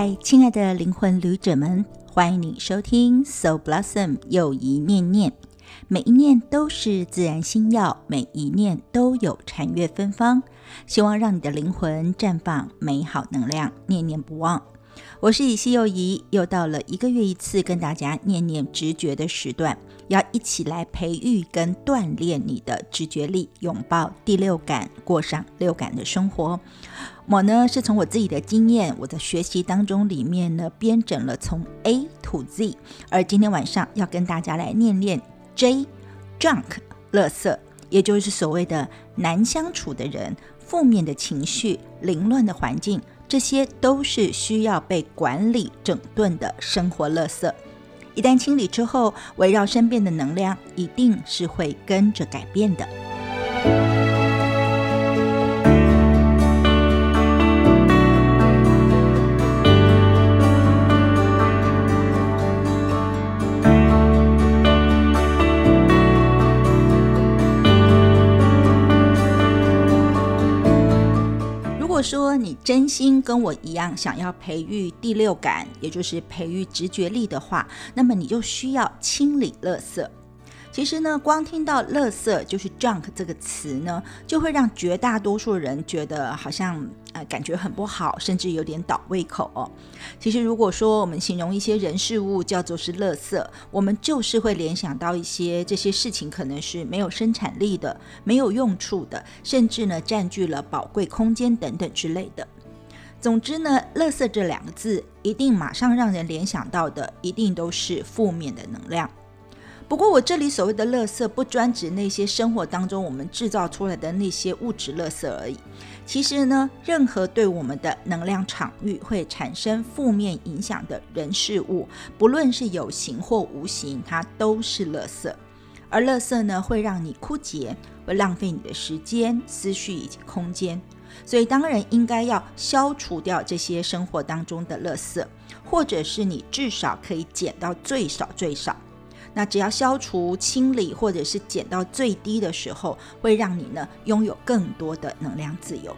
嗨，亲爱的灵魂旅者们，欢迎你收听 Soul Blossom 又一念念。每一念都是自然心药，每一念都有禅悦芬芳。希望让你的灵魂绽放美好能量，念念不忘。我是以西又怡，又到了一个月一次跟大家念念直觉的时段，要一起来培育跟锻炼你的直觉力，拥抱第六感，过上六感的生活。我呢是从我自己的经验，我的学习当中里面呢编整了从 A to Z，而今天晚上要跟大家来念念 J，Junk，垃圾，也就是所谓的难相处的人、负面的情绪、凌乱的环境，这些都是需要被管理整顿的生活垃圾。一旦清理之后，围绕身边的能量一定是会跟着改变的。真心跟我一样想要培育第六感，也就是培育直觉力的话，那么你就需要清理垃圾。其实呢，光听到“垃圾”就是 “junk” 这个词呢，就会让绝大多数人觉得好像呃感觉很不好，甚至有点倒胃口哦。其实如果说我们形容一些人事物叫做是“垃圾”，我们就是会联想到一些这些事情可能是没有生产力的、没有用处的，甚至呢占据了宝贵空间等等之类的。总之呢，“垃圾”这两个字一定马上让人联想到的，一定都是负面的能量。不过，我这里所谓的“垃圾”，不专指那些生活当中我们制造出来的那些物质垃圾而已。其实呢，任何对我们的能量场域会产生负面影响的人事物，不论是有形或无形，它都是垃圾。而垃圾呢，会让你枯竭，会浪费你的时间、思绪以及空间。所以，当然应该要消除掉这些生活当中的垃圾，或者是你至少可以减到最少最少。那只要消除、清理，或者是减到最低的时候，会让你呢拥有更多的能量自由。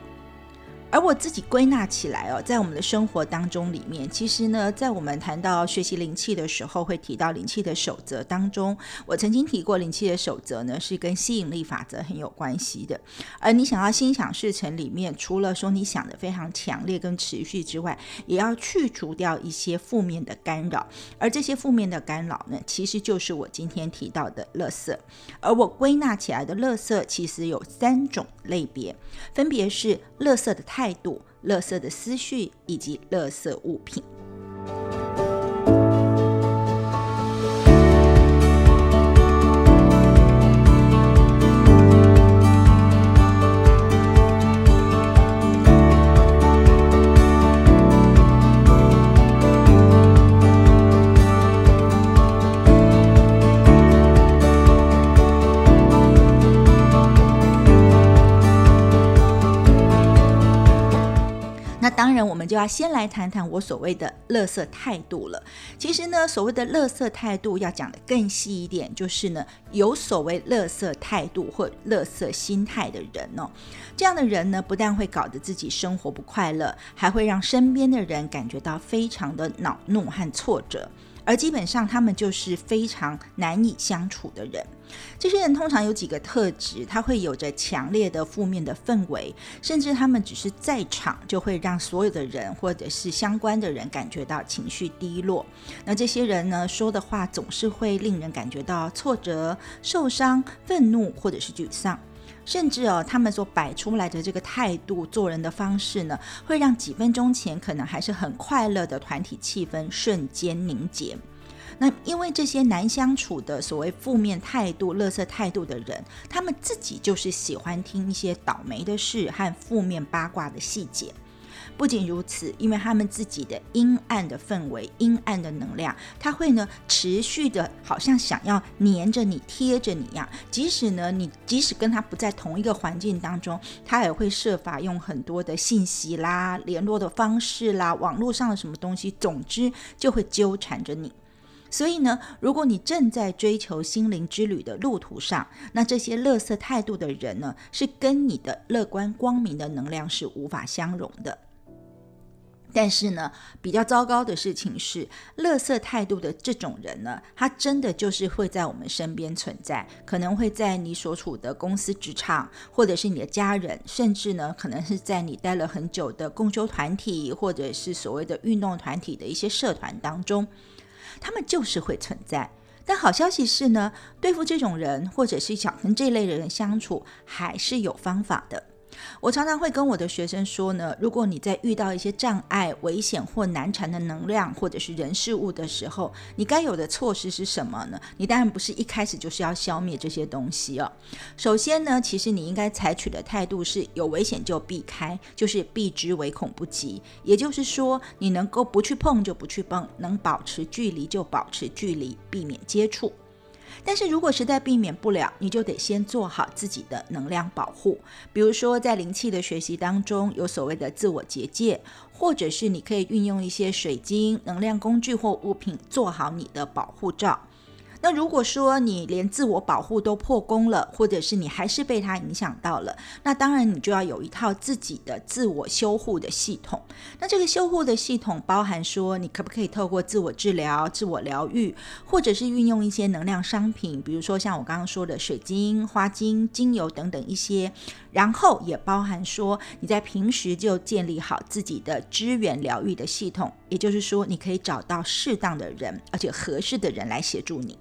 而我自己归纳起来哦，在我们的生活当中里面，其实呢，在我们谈到学习灵气的时候，会提到灵气的守则当中，我曾经提过灵气的守则呢，是跟吸引力法则很有关系的。而你想要心想事成里面，除了说你想的非常强烈跟持续之外，也要去除掉一些负面的干扰。而这些负面的干扰呢，其实就是我今天提到的垃圾。而我归纳起来的垃圾，其实有三种类别，分别是垃圾的态。态度、乐色的思绪以及乐色物品。我们就要先来谈谈我所谓的“乐色态度”了。其实呢，所谓的“乐色态度”要讲的更细一点，就是呢，有所谓“乐色态度”或“乐色心态”的人哦，这样的人呢，不但会搞得自己生活不快乐，还会让身边的人感觉到非常的恼怒和挫折。而基本上，他们就是非常难以相处的人。这些人通常有几个特质，他会有着强烈的负面的氛围，甚至他们只是在场，就会让所有的人或者是相关的人感觉到情绪低落。那这些人呢，说的话总是会令人感觉到挫折、受伤、愤怒或者是沮丧。甚至哦，他们所摆出来的这个态度、做人的方式呢，会让几分钟前可能还是很快乐的团体气氛瞬间凝结。那因为这些难相处的所谓负面态度、乐色态度的人，他们自己就是喜欢听一些倒霉的事和负面八卦的细节。不仅如此，因为他们自己的阴暗的氛围、阴暗的能量，他会呢持续的，好像想要黏着你、贴着你一样。即使呢你即使跟他不在同一个环境当中，他也会设法用很多的信息啦、联络的方式啦、网络上的什么东西，总之就会纠缠着你。所以呢，如果你正在追求心灵之旅的路途上，那这些乐色态度的人呢，是跟你的乐观光明的能量是无法相容的。但是呢，比较糟糕的事情是，乐色态度的这种人呢，他真的就是会在我们身边存在，可能会在你所处的公司职场，或者是你的家人，甚至呢，可能是在你待了很久的共修团体，或者是所谓的运动团体的一些社团当中，他们就是会存在。但好消息是呢，对付这种人，或者是想跟这类人相处，还是有方法的。我常常会跟我的学生说呢，如果你在遇到一些障碍、危险或难缠的能量，或者是人事物的时候，你该有的措施是什么呢？你当然不是一开始就是要消灭这些东西哦。首先呢，其实你应该采取的态度是有危险就避开，就是避之唯恐不及。也就是说，你能够不去碰就不去碰，能保持距离就保持距离，避免接触。但是如果实在避免不了，你就得先做好自己的能量保护。比如说，在灵气的学习当中，有所谓的自我结界，或者是你可以运用一些水晶能量工具或物品，做好你的保护罩。那如果说你连自我保护都破功了，或者是你还是被它影响到了，那当然你就要有一套自己的自我修护的系统。那这个修护的系统包含说，你可不可以透过自我治疗、自我疗愈，或者是运用一些能量商品，比如说像我刚刚说的水晶、花精、精油等等一些。然后也包含说，你在平时就建立好自己的支援疗愈的系统，也就是说，你可以找到适当的人，而且合适的人来协助你。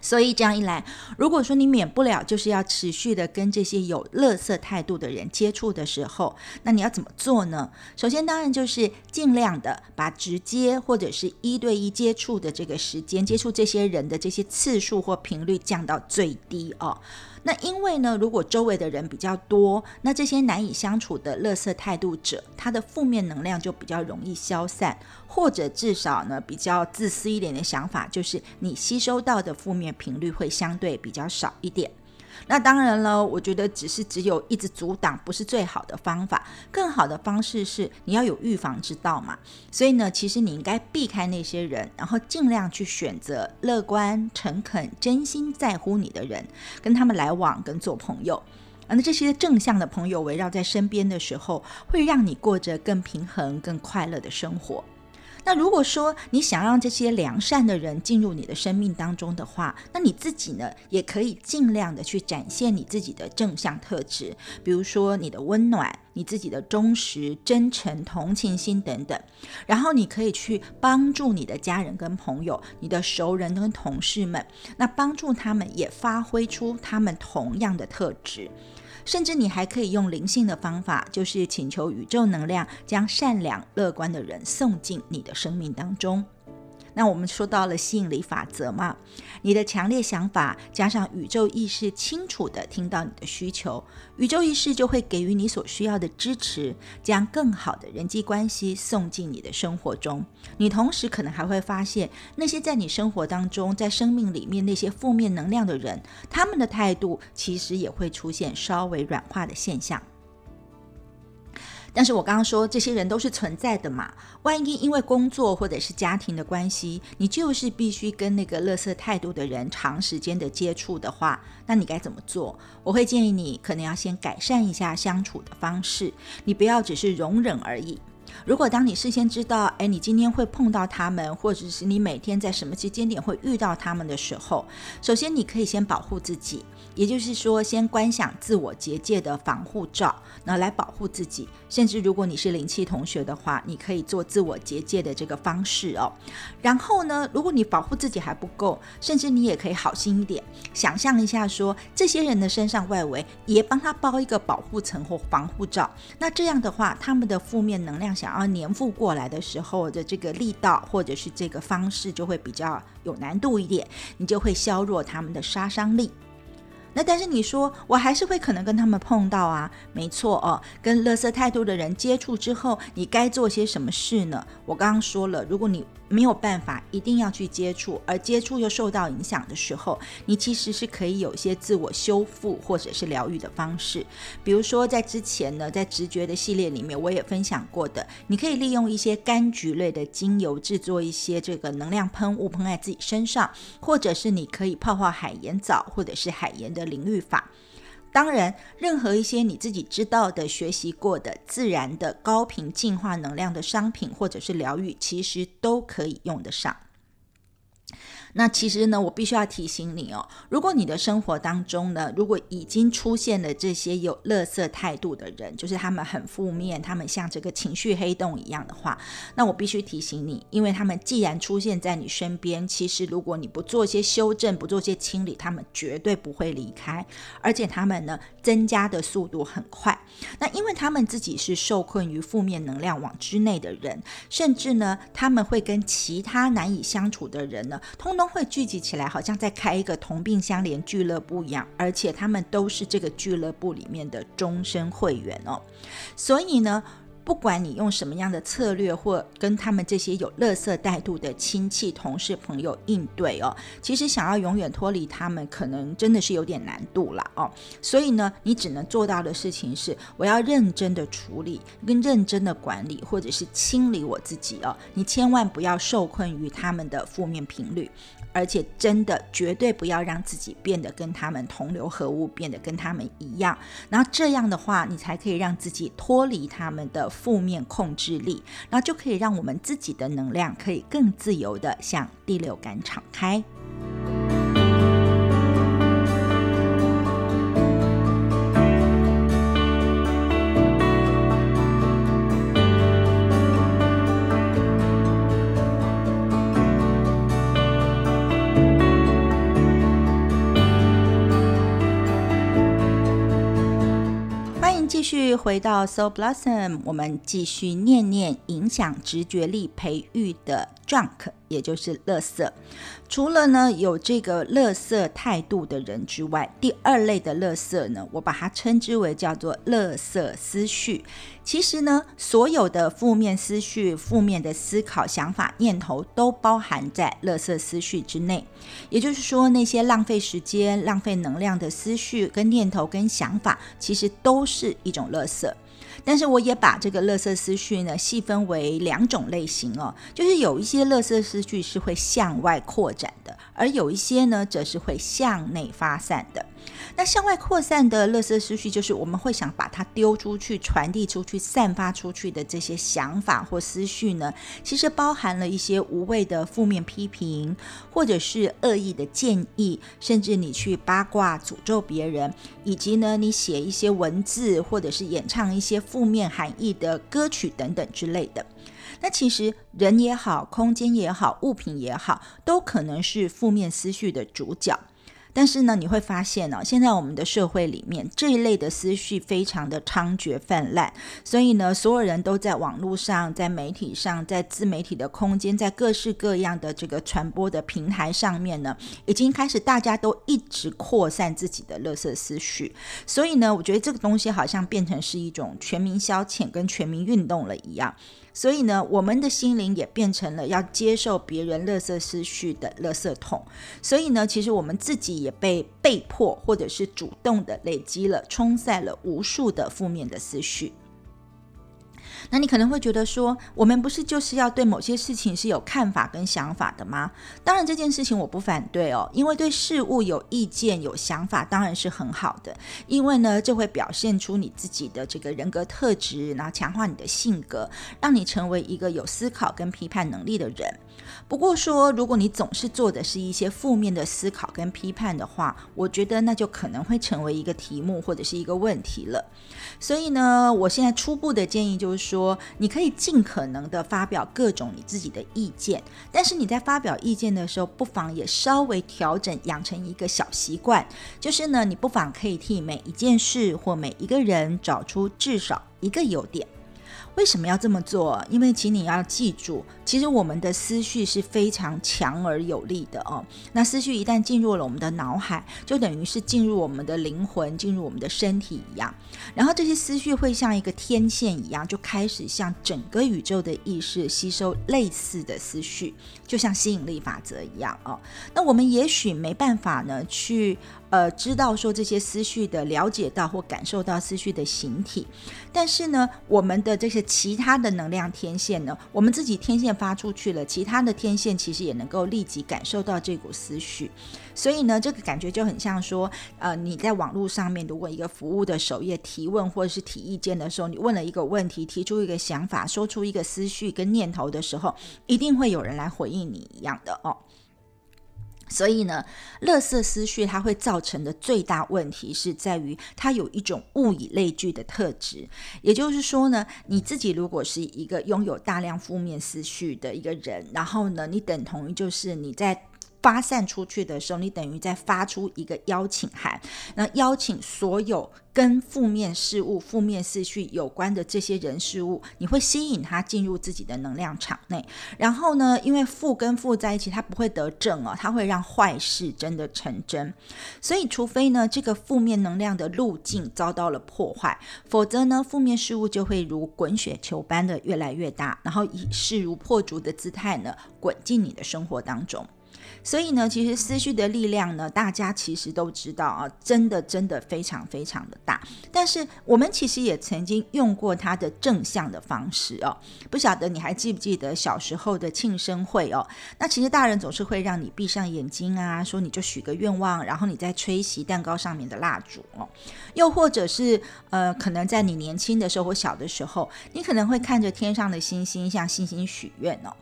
所以这样一来，如果说你免不了就是要持续的跟这些有乐色态度的人接触的时候，那你要怎么做呢？首先，当然就是尽量的把直接或者是一对一接触的这个时间，接触这些人的这些次数或频率降到最低哦。那因为呢，如果周围的人比较多，那这些难以相处的乐色态度者，他的负面能量就比较容易消散，或者至少呢，比较自私一点的想法，就是你吸收到的负面频率会相对比较少一点。那当然了，我觉得只是只有一直阻挡不是最好的方法，更好的方式是你要有预防之道嘛。所以呢，其实你应该避开那些人，然后尽量去选择乐观、诚恳、真心在乎你的人，跟他们来往，跟做朋友。那这些正向的朋友围绕在身边的时候，会让你过着更平衡、更快乐的生活。那如果说你想让这些良善的人进入你的生命当中的话，那你自己呢，也可以尽量的去展现你自己的正向特质，比如说你的温暖、你自己的忠实、真诚、同情心等等。然后你可以去帮助你的家人跟朋友、你的熟人跟同事们，那帮助他们也发挥出他们同样的特质。甚至你还可以用灵性的方法，就是请求宇宙能量将善良、乐观的人送进你的生命当中。那我们说到了吸引力法则嘛，你的强烈想法加上宇宙意识清楚的听到你的需求，宇宙意识就会给予你所需要的支持，将更好的人际关系送进你的生活中。你同时可能还会发现，那些在你生活当中、在生命里面那些负面能量的人，他们的态度其实也会出现稍微软化的现象。但是我刚刚说这些人都是存在的嘛，万一因为工作或者是家庭的关系，你就是必须跟那个乐色态度的人长时间的接触的话，那你该怎么做？我会建议你可能要先改善一下相处的方式，你不要只是容忍而已。如果当你事先知道，哎，你今天会碰到他们，或者是你每天在什么时间点会遇到他们的时候，首先你可以先保护自己，也就是说，先观想自我结界的防护罩，那来保护自己。甚至如果你是灵气同学的话，你可以做自我结界的这个方式哦。然后呢，如果你保护自己还不够，甚至你也可以好心一点，想象一下说，这些人的身上外围也帮他包一个保护层或防护罩。那这样的话，他们的负面能量想。要粘附过来的时候的这个力道，或者是这个方式，就会比较有难度一点，你就会削弱他们的杀伤力。那但是你说我还是会可能跟他们碰到啊，没错哦。跟乐色态度的人接触之后，你该做些什么事呢？我刚刚说了，如果你没有办法一定要去接触，而接触又受到影响的时候，你其实是可以有一些自我修复或者是疗愈的方式。比如说在之前呢，在直觉的系列里面，我也分享过的，你可以利用一些柑橘类的精油制作一些这个能量喷雾，喷在自己身上，或者是你可以泡泡海盐澡，或者是海盐的淋浴法。当然，任何一些你自己知道的、学习过的、自然的高频净化能量的商品或者是疗愈，其实都可以用得上。那其实呢，我必须要提醒你哦，如果你的生活当中呢，如果已经出现了这些有乐色态度的人，就是他们很负面，他们像这个情绪黑洞一样的话，那我必须提醒你，因为他们既然出现在你身边，其实如果你不做些修正，不做些清理，他们绝对不会离开，而且他们呢，增加的速度很快。那因为他们自己是受困于负面能量网之内的人，甚至呢，他们会跟其他难以相处的人呢，通。都会聚集起来，好像在开一个同病相怜俱乐部一样，而且他们都是这个俱乐部里面的终身会员哦。所以呢，不管你用什么样的策略，或跟他们这些有乐色带度的亲戚、同事、朋友应对哦，其实想要永远脱离他们，可能真的是有点难度了哦。所以呢，你只能做到的事情是，我要认真的处理，跟认真的管理，或者是清理我自己哦。你千万不要受困于他们的负面频率。而且真的绝对不要让自己变得跟他们同流合污，变得跟他们一样。然后这样的话，你才可以让自己脱离他们的负面控制力，然后就可以让我们自己的能量可以更自由的向第六感敞开。续回到 Soul Blossom，我们继续念念影响直觉力培育的 Junk。也就是垃圾，除了呢有这个垃圾态度的人之外，第二类的垃圾呢，我把它称之为叫做垃圾思绪。其实呢，所有的负面思绪、负面的思考、想法、念头都包含在垃圾思绪之内。也就是说，那些浪费时间、浪费能量的思绪、跟念头、跟想法，其实都是一种垃圾。但是我也把这个垃圾思绪呢细分为两种类型哦，就是有一些垃圾思绪是会向外扩展的，而有一些呢则是会向内发散的。那向外扩散的垃圾思绪，就是我们会想把它丢出去、传递出去、散发出去的这些想法或思绪呢，其实包含了一些无谓的负面批评，或者是恶意的建议，甚至你去八卦、诅咒别人，以及呢，你写一些文字，或者是演唱一些负面含义的歌曲等等之类的。那其实人也好，空间也好，物品也好，都可能是负面思绪的主角。但是呢，你会发现呢，现在我们的社会里面这一类的思绪非常的猖獗泛滥，所以呢，所有人都在网络上、在媒体上、在自媒体的空间、在各式各样的这个传播的平台上面呢，已经开始大家都一直扩散自己的乐色思绪。所以呢，我觉得这个东西好像变成是一种全民消遣跟全民运动了一样。所以呢，我们的心灵也变成了要接受别人垃圾思绪的垃圾桶。所以呢，其实我们自己也被被迫或者是主动的累积了、冲散了无数的负面的思绪。那你可能会觉得说，我们不是就是要对某些事情是有看法跟想法的吗？当然这件事情我不反对哦，因为对事物有意见、有想法当然是很好的，因为呢，这会表现出你自己的这个人格特质，然后强化你的性格，让你成为一个有思考跟批判能力的人。不过说，如果你总是做的是一些负面的思考跟批判的话，我觉得那就可能会成为一个题目或者是一个问题了。所以呢，我现在初步的建议就是说，说你可以尽可能的发表各种你自己的意见，但是你在发表意见的时候，不妨也稍微调整，养成一个小习惯，就是呢，你不妨可以替每一件事或每一个人找出至少一个优点。为什么要这么做？因为，请你要记住，其实我们的思绪是非常强而有力的哦。那思绪一旦进入了我们的脑海，就等于是进入我们的灵魂，进入我们的身体一样。然后这些思绪会像一个天线一样，就开始向整个宇宙的意识吸收类似的思绪，就像吸引力法则一样哦。那我们也许没办法呢去。呃知道说这些思绪的了解到或感受到思绪的形体。但是呢，我们的这些其他的能量天线呢，我们自己天线发出去了，其他的天线其实也能够立即感受到这股思绪。所以呢，这个感觉就很像说，呃，你在网络上面如果一个服务的首页提问或者是提意见的时候，你问了一个问题，提出一个想法，说出一个思绪跟念头的时候，一定会有人来回应你一样的哦。所以呢，乐色思绪它会造成的最大问题是在于它有一种物以类聚的特质，也就是说呢，你自己如果是一个拥有大量负面思绪的一个人，然后呢，你等同于就是你在。发散出去的时候，你等于在发出一个邀请函，那邀请所有跟负面事物、负面思绪有关的这些人事物，你会吸引他进入自己的能量场内。然后呢，因为负跟负在一起，它不会得正哦，它会让坏事真的成真。所以，除非呢这个负面能量的路径遭到了破坏，否则呢负面事物就会如滚雪球般的越来越大，然后以势如破竹的姿态呢滚进你的生活当中。所以呢，其实思绪的力量呢，大家其实都知道啊，真的真的非常非常的大。但是我们其实也曾经用过它的正向的方式哦。不晓得你还记不记得小时候的庆生会哦？那其实大人总是会让你闭上眼睛啊，说你就许个愿望，然后你再吹熄蛋糕上面的蜡烛哦。又或者是呃，可能在你年轻的时候或小的时候，你可能会看着天上的星星，向星星许愿哦。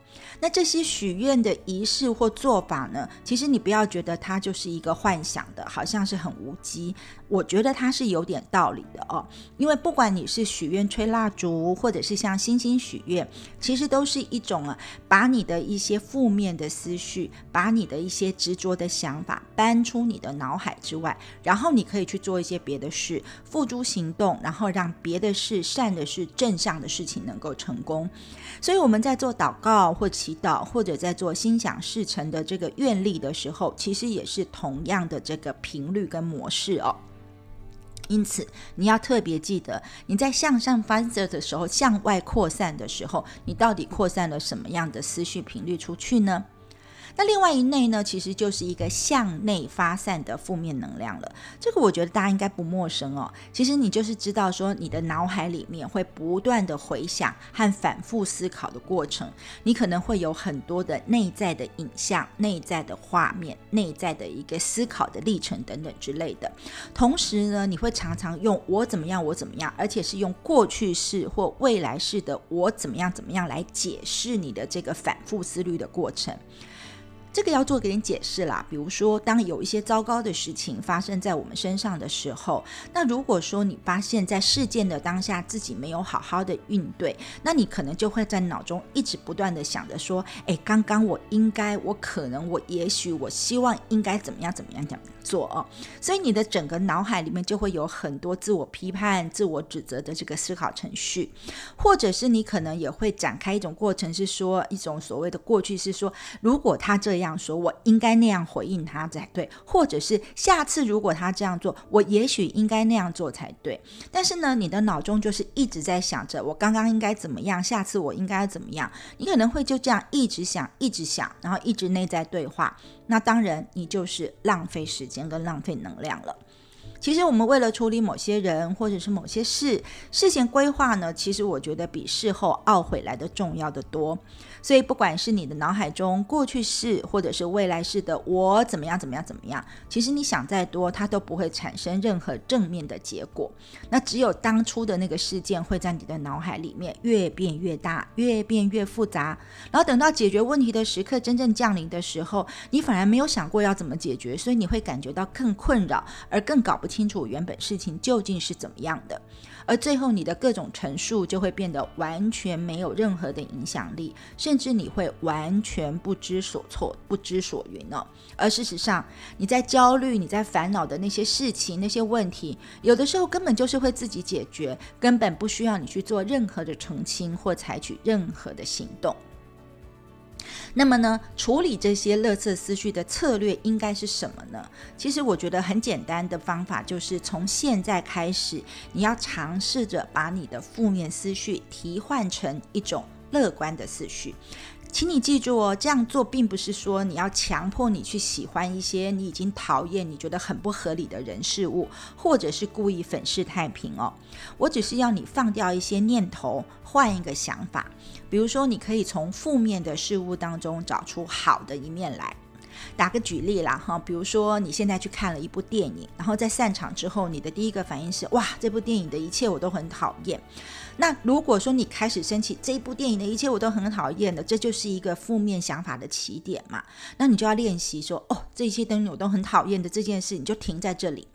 那这些许愿的仪式或做法呢？其实你不要觉得它就是一个幻想的，好像是很无稽。我觉得它是有点道理的哦。因为不管你是许愿吹蜡烛，或者是向星星许愿，其实都是一种啊，把你的一些负面的思绪，把你的一些执着的想法搬出你的脑海之外，然后你可以去做一些别的事，付诸行动，然后让别的事、善的事、正向的事情能够成功。所以我们在做祷告或祈祷，或者在做心想事成的这个愿力的时候，其实也是同样的这个频率跟模式哦。因此，你要特别记得，你在向上翻射的时候，向外扩散的时候，你到底扩散了什么样的思绪频率出去呢？那另外一内呢，其实就是一个向内发散的负面能量了。这个我觉得大家应该不陌生哦。其实你就是知道说，你的脑海里面会不断的回想和反复思考的过程，你可能会有很多的内在的影像、内在的画面、内在的一个思考的历程等等之类的。同时呢，你会常常用“我怎么样，我怎么样”，而且是用过去式或未来式的“我怎么样怎么样”来解释你的这个反复思虑的过程。这个要做给你解释啦，比如说，当有一些糟糕的事情发生在我们身上的时候，那如果说你发现，在事件的当下自己没有好好的应对，那你可能就会在脑中一直不断的想着说，哎，刚刚我应该，我可能，我也许，我希望应该怎么样怎么样怎么做哦，所以你的整个脑海里面就会有很多自我批判、自我指责的这个思考程序，或者是你可能也会展开一种过程，是说一种所谓的过去是说，如果他这这样说，我应该那样回应他才对，或者是下次如果他这样做，我也许应该那样做才对。但是呢，你的脑中就是一直在想着我刚刚应该怎么样，下次我应该怎么样，你可能会就这样一直想、一直想，然后一直内在对话。那当然，你就是浪费时间跟浪费能量了。其实我们为了处理某些人或者是某些事，事前规划呢，其实我觉得比事后懊悔来的重要的多。所以不管是你的脑海中过去式，或者是未来式的我怎么样怎么样怎么样，其实你想再多，它都不会产生任何正面的结果。那只有当初的那个事件会在你的脑海里面越变越大，越变越复杂。然后等到解决问题的时刻真正降临的时候，你反而没有想过要怎么解决，所以你会感觉到更困扰，而更搞不。清楚原本事情究竟是怎么样的，而最后你的各种陈述就会变得完全没有任何的影响力，甚至你会完全不知所措、不知所云哦。而事实上，你在焦虑、你在烦恼的那些事情、那些问题，有的时候根本就是会自己解决，根本不需要你去做任何的澄清或采取任何的行动。那么呢，处理这些乐色思绪的策略应该是什么呢？其实我觉得很简单的方法就是从现在开始，你要尝试着把你的负面思绪替换成一种乐观的思绪。请你记住哦，这样做并不是说你要强迫你去喜欢一些你已经讨厌、你觉得很不合理的人事物，或者是故意粉饰太平哦。我只是要你放掉一些念头，换一个想法。比如说，你可以从负面的事物当中找出好的一面来。打个举例啦，哈，比如说你现在去看了一部电影，然后在散场之后，你的第一个反应是哇，这部电影的一切我都很讨厌。那如果说你开始生气，这一部电影的一切我都很讨厌的，这就是一个负面想法的起点嘛。那你就要练习说，哦，这一切灯我都很讨厌的这件事，你就停在这里，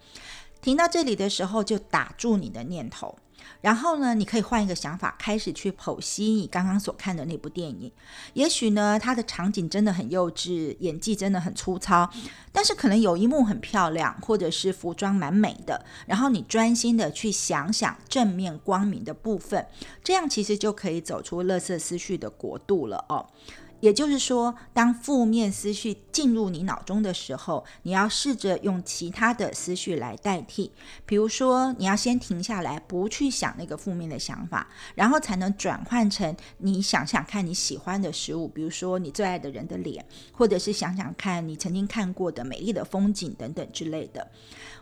停到这里的时候就打住你的念头。然后呢，你可以换一个想法，开始去剖析你刚刚所看的那部电影。也许呢，它的场景真的很幼稚，演技真的很粗糙，但是可能有一幕很漂亮，或者是服装蛮美的。然后你专心的去想想正面光明的部分，这样其实就可以走出乐色思绪的国度了哦。也就是说，当负面思绪进入你脑中的时候，你要试着用其他的思绪来代替。比如说，你要先停下来，不去想那个负面的想法，然后才能转换成你想想看你喜欢的食物，比如说你最爱的人的脸，或者是想想看你曾经看过的美丽的风景等等之类的。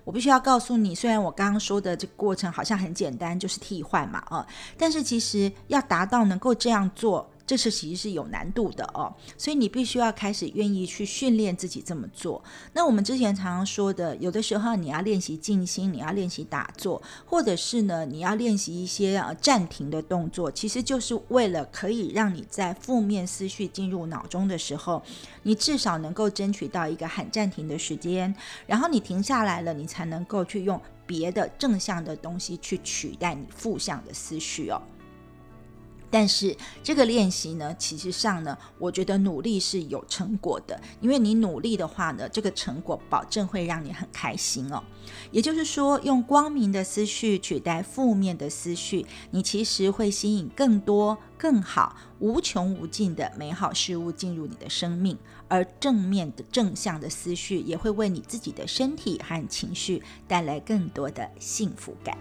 我必须要告诉你，虽然我刚刚说的这个过程好像很简单，就是替换嘛，啊，但是其实要达到能够这样做。这是其实是有难度的哦，所以你必须要开始愿意去训练自己这么做。那我们之前常常说的，有的时候你要练习静心，你要练习打坐，或者是呢，你要练习一些呃暂停的动作，其实就是为了可以让你在负面思绪进入脑中的时候，你至少能够争取到一个喊暂停的时间，然后你停下来了，你才能够去用别的正向的东西去取代你负向的思绪哦。但是这个练习呢，其实上呢，我觉得努力是有成果的，因为你努力的话呢，这个成果保证会让你很开心哦。也就是说，用光明的思绪取代负面的思绪，你其实会吸引更多、更好、无穷无尽的美好事物进入你的生命，而正面的正向的思绪也会为你自己的身体和情绪带来更多的幸福感。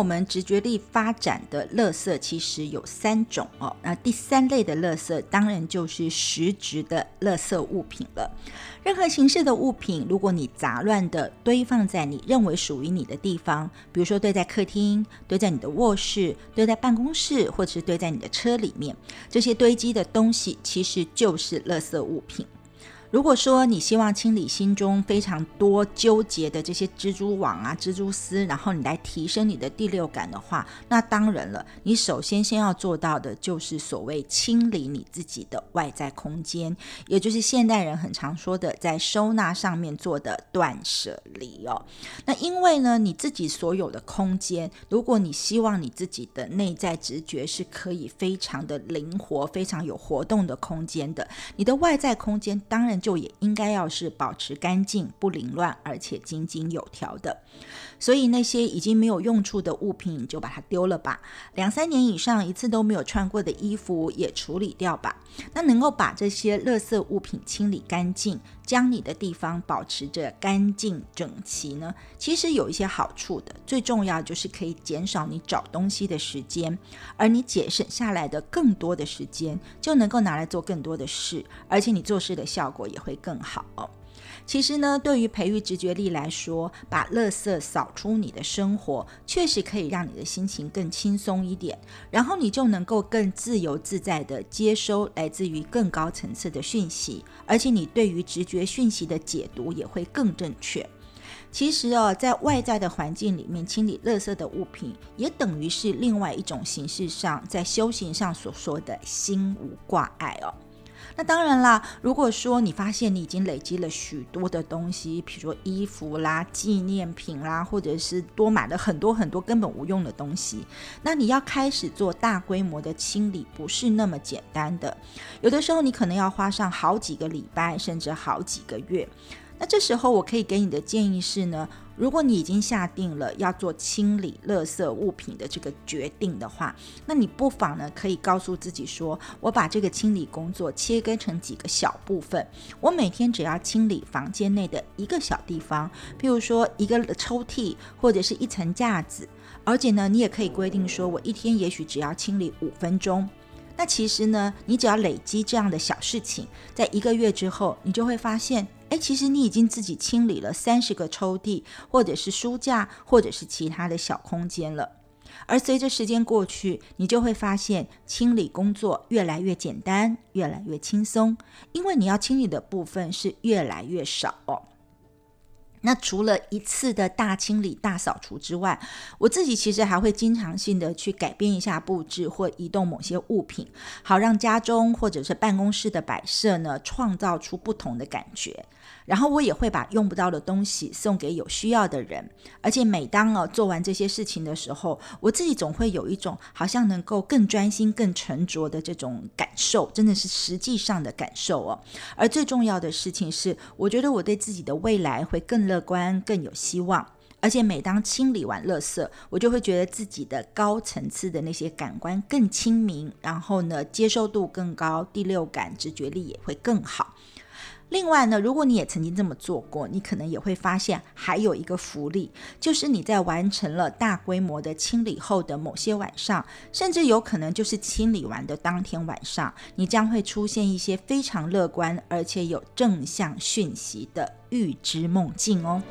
我们直觉力发展的垃圾其实有三种哦，那第三类的垃圾当然就是实质的垃圾物品了。任何形式的物品，如果你杂乱的堆放在你认为属于你的地方，比如说堆在客厅、堆在你的卧室、堆在办公室，或者是堆在你的车里面，这些堆积的东西其实就是垃圾物品。如果说你希望清理心中非常多纠结的这些蜘蛛网啊、蜘蛛丝，然后你来提升你的第六感的话，那当然了，你首先先要做到的就是所谓清理你自己的外在空间，也就是现代人很常说的在收纳上面做的断舍离哦。那因为呢，你自己所有的空间，如果你希望你自己的内在直觉是可以非常的灵活、非常有活动的空间的，你的外在空间当然。就也应该要是保持干净、不凌乱，而且井井有条的。所以那些已经没有用处的物品，就把它丢了吧。两三年以上一次都没有穿过的衣服也处理掉吧。那能够把这些垃圾物品清理干净，将你的地方保持着干净整齐呢？其实有一些好处的。最重要就是可以减少你找东西的时间，而你节省下来的更多的时间，就能够拿来做更多的事，而且你做事的效果也会更好。其实呢，对于培育直觉力来说，把垃圾扫出你的生活，确实可以让你的心情更轻松一点，然后你就能够更自由自在的接收来自于更高层次的讯息，而且你对于直觉讯息的解读也会更正确。其实哦，在外在的环境里面清理垃圾的物品，也等于是另外一种形式上在修行上所说的心无挂碍哦。那当然啦，如果说你发现你已经累积了许多的东西，比如说衣服啦、纪念品啦，或者是多买了很多很多根本无用的东西，那你要开始做大规模的清理，不是那么简单的。有的时候你可能要花上好几个礼拜，甚至好几个月。那这时候我可以给你的建议是呢，如果你已经下定了要做清理垃圾物品的这个决定的话，那你不妨呢可以告诉自己说，我把这个清理工作切割成几个小部分，我每天只要清理房间内的一个小地方，譬如说一个抽屉或者是一层架子，而且呢，你也可以规定说我一天也许只要清理五分钟。那其实呢，你只要累积这样的小事情，在一个月之后，你就会发现，哎，其实你已经自己清理了三十个抽屉，或者是书架，或者是其他的小空间了。而随着时间过去，你就会发现清理工作越来越简单，越来越轻松，因为你要清理的部分是越来越少哦。那除了一次的大清理、大扫除之外，我自己其实还会经常性的去改变一下布置或移动某些物品，好让家中或者是办公室的摆设呢，创造出不同的感觉。然后我也会把用不到的东西送给有需要的人，而且每当哦做完这些事情的时候，我自己总会有一种好像能够更专心、更沉着的这种感受，真的是实际上的感受哦。而最重要的事情是，我觉得我对自己的未来会更乐观、更有希望。而且每当清理完垃圾，我就会觉得自己的高层次的那些感官更清明，然后呢接受度更高，第六感、直觉力也会更好。另外呢，如果你也曾经这么做过，你可能也会发现还有一个福利，就是你在完成了大规模的清理后的某些晚上，甚至有可能就是清理完的当天晚上，你将会出现一些非常乐观而且有正向讯息的预知梦境哦。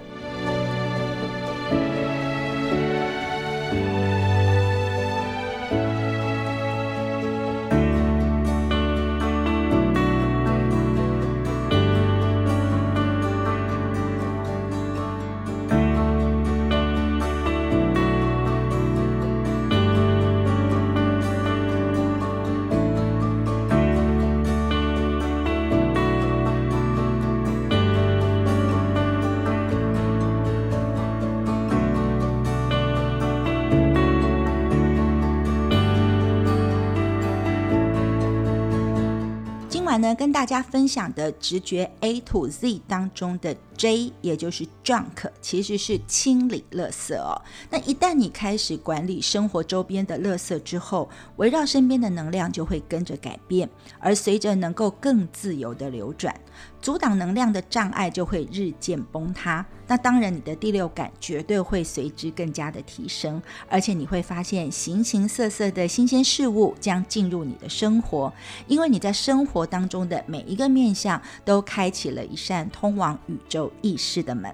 呢，跟大家分享的直觉 A to Z 当中的 J，也就是 Junk，其实是清理垃圾哦。那一旦你开始管理生活周边的垃圾之后，围绕身边的能量就会跟着改变，而随着能够更自由的流转。阻挡能量的障碍就会日渐崩塌，那当然你的第六感绝对会随之更加的提升，而且你会发现形形色色的新鲜事物将进入你的生活，因为你在生活当中的每一个面向都开启了一扇通往宇宙意识的门。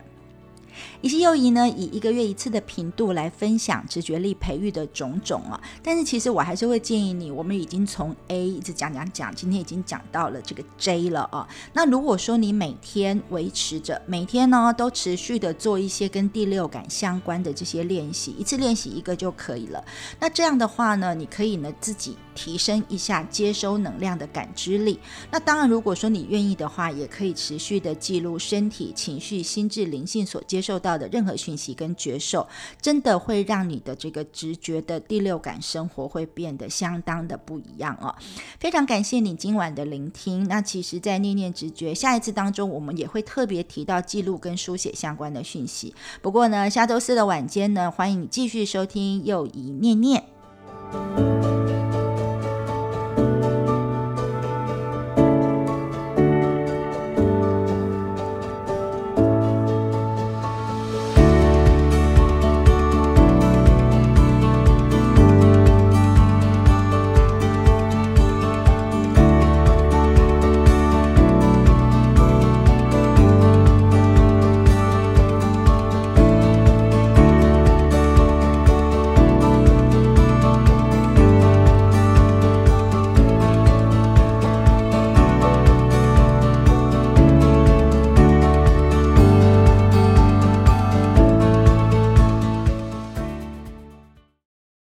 以及幼仪呢，以一个月一次的频度来分享直觉力培育的种种啊。但是其实我还是会建议你，我们已经从 A 一直讲讲讲，今天已经讲到了这个 J 了啊。那如果说你每天维持着，每天呢都持续的做一些跟第六感相关的这些练习，一次练习一个就可以了。那这样的话呢，你可以呢自己提升一下接收能量的感知力。那当然，如果说你愿意的话，也可以持续的记录身体、情绪、心智、灵性所接受到的任何讯息跟觉受，真的会让你的这个直觉的第六感生活会变得相当的不一样哦。非常感谢你今晚的聆听。那其实，在念念直觉下一次当中，我们也会特别提到记录跟书写相关的讯息。不过呢，下周四的晚间呢，欢迎你继续收听又一念念。